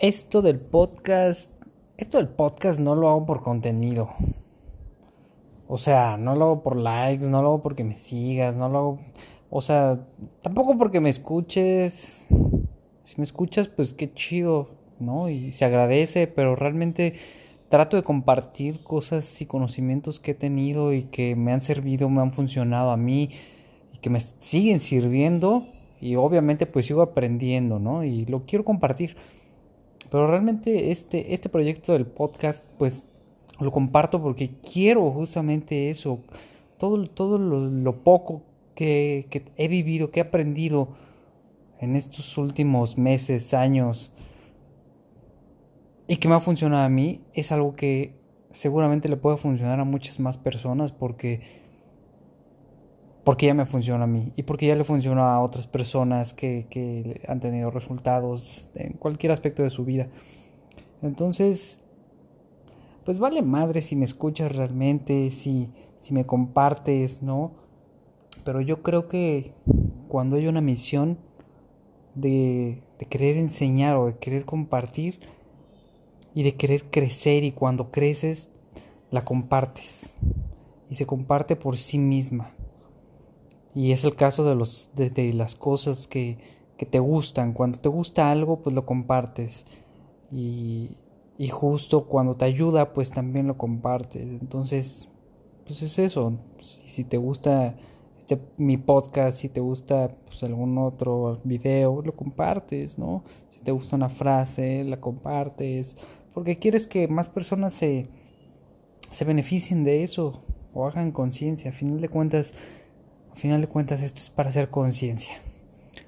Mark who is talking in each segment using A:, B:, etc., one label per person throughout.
A: esto del podcast, esto del podcast no lo hago por contenido. O sea, no lo hago por likes, no lo hago porque me sigas, no lo hago, o sea, tampoco porque me escuches. Si me escuchas, pues qué chido, ¿no? Y se agradece, pero realmente trato de compartir cosas y conocimientos que he tenido y que me han servido, me han funcionado a mí y que me siguen sirviendo y obviamente pues sigo aprendiendo, ¿no? Y lo quiero compartir. Pero realmente este, este proyecto del podcast pues lo comparto porque quiero justamente eso, todo, todo lo, poco que, que he vivido, que he aprendido en estos últimos meses, años, y que me ha funcionado a mí, es algo que seguramente le puede funcionar a muchas más personas porque porque ya me funciona a mí y porque ya le funciona a otras personas que, que han tenido resultados en cualquier aspecto de su vida. Entonces, pues vale madre si me escuchas realmente, si, si me compartes, ¿no? Pero yo creo que cuando hay una misión de, de querer enseñar o de querer compartir y de querer crecer y cuando creces la compartes y se comparte por sí misma y es el caso de, los, de, las cosas que, que, te gustan. Cuando te gusta algo, pues lo compartes. Y, y justo cuando te ayuda, pues también lo compartes. Entonces, pues es eso. Si, si te gusta este, mi podcast, si te gusta pues, algún otro video, lo compartes, ¿no? Si te gusta una frase, la compartes. Porque quieres que más personas se, se beneficien de eso o hagan conciencia. A final de cuentas, final de cuentas esto es para hacer conciencia.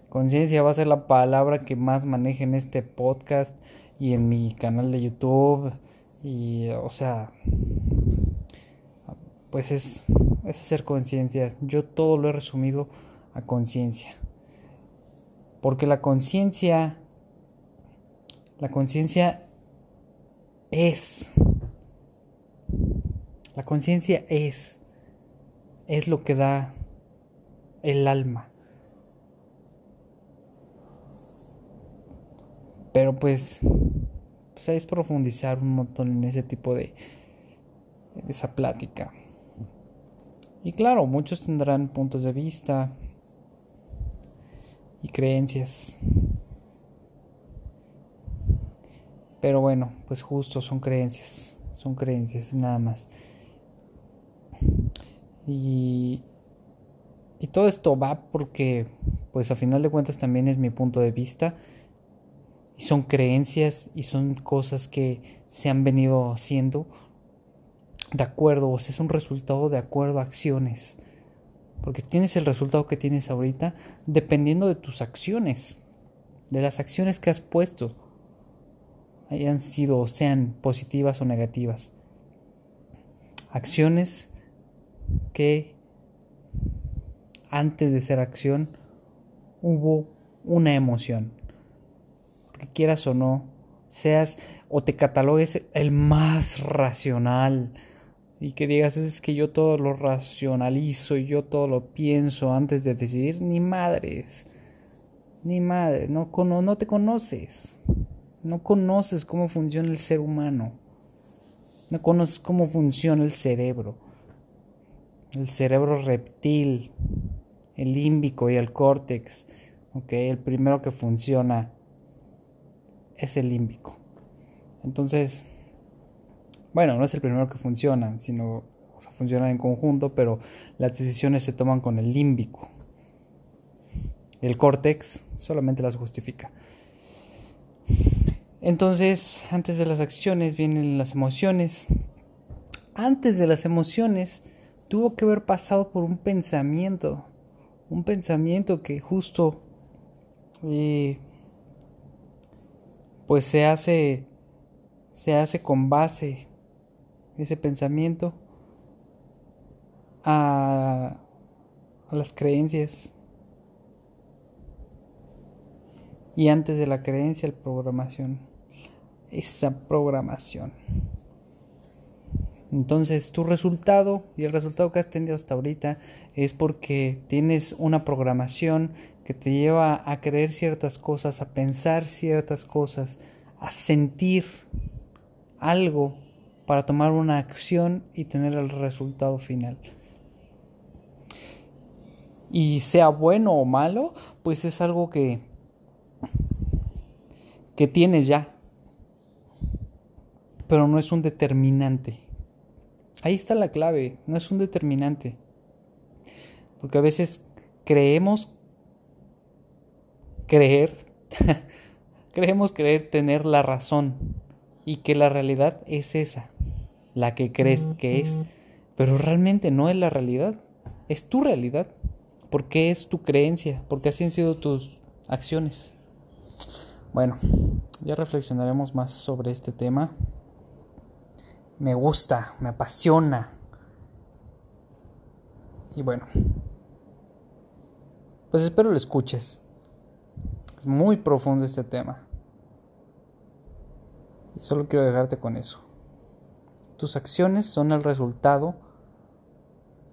A: Conciencia va a ser la palabra que más maneje en este podcast y en mi canal de YouTube. Y, o sea, pues es, es hacer conciencia. Yo todo lo he resumido a conciencia. Porque la conciencia, la conciencia es, la conciencia es, es lo que da el alma. Pero pues, pues es profundizar un montón en ese tipo de esa plática. Y claro, muchos tendrán puntos de vista y creencias. Pero bueno, pues justo son creencias, son creencias nada más. Y, y todo esto va porque, pues a final de cuentas también es mi punto de vista. Y son creencias y son cosas que se han venido haciendo de acuerdo, o sea, es un resultado de acuerdo a acciones. Porque tienes el resultado que tienes ahorita dependiendo de tus acciones, de las acciones que has puesto, hayan sido, sean positivas o negativas. Acciones que antes de ser acción, hubo una emoción. Porque quieras o no, seas o te catalogues el más racional y que digas es que yo todo lo racionalizo y yo todo lo pienso antes de decidir, ni madres, ni madres, no, no te conoces, no conoces cómo funciona el ser humano, no conoces cómo funciona el cerebro, el cerebro reptil, el límbico y el córtex. Okay, el primero que funciona es el límbico. Entonces, bueno, no es el primero que funciona, sino o funcionan en conjunto, pero las decisiones se toman con el límbico. El córtex solamente las justifica. Entonces, antes de las acciones vienen las emociones. Antes de las emociones tuvo que haber pasado por un pensamiento un pensamiento que justo eh, pues se hace se hace con base ese pensamiento a, a las creencias. Y antes de la creencia la programación esa programación entonces tu resultado y el resultado que has tenido hasta ahorita es porque tienes una programación que te lleva a creer ciertas cosas, a pensar ciertas cosas, a sentir algo para tomar una acción y tener el resultado final. Y sea bueno o malo, pues es algo que que tienes ya. Pero no es un determinante. Ahí está la clave, no es un determinante. Porque a veces creemos creer, creemos creer tener la razón y que la realidad es esa, la que crees que es, pero realmente no es la realidad, es tu realidad, porque es tu creencia, porque así han sido tus acciones. Bueno, ya reflexionaremos más sobre este tema me gusta, me apasiona. Y bueno, pues espero lo escuches. Es muy profundo este tema. Y solo quiero dejarte con eso. Tus acciones son el resultado,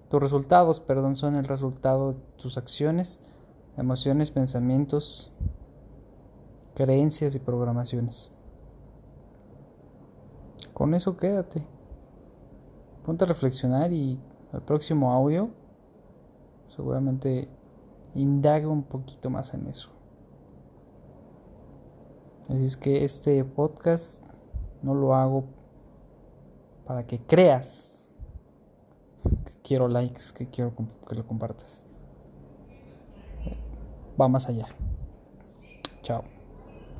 A: tus resultados, perdón, son el resultado de tus acciones, emociones, pensamientos, creencias y programaciones. Con eso quédate. Ponte a reflexionar y al próximo audio seguramente indague un poquito más en eso. Así es que este podcast no lo hago para que creas que quiero likes, que quiero que lo compartas. Va más allá. Chao.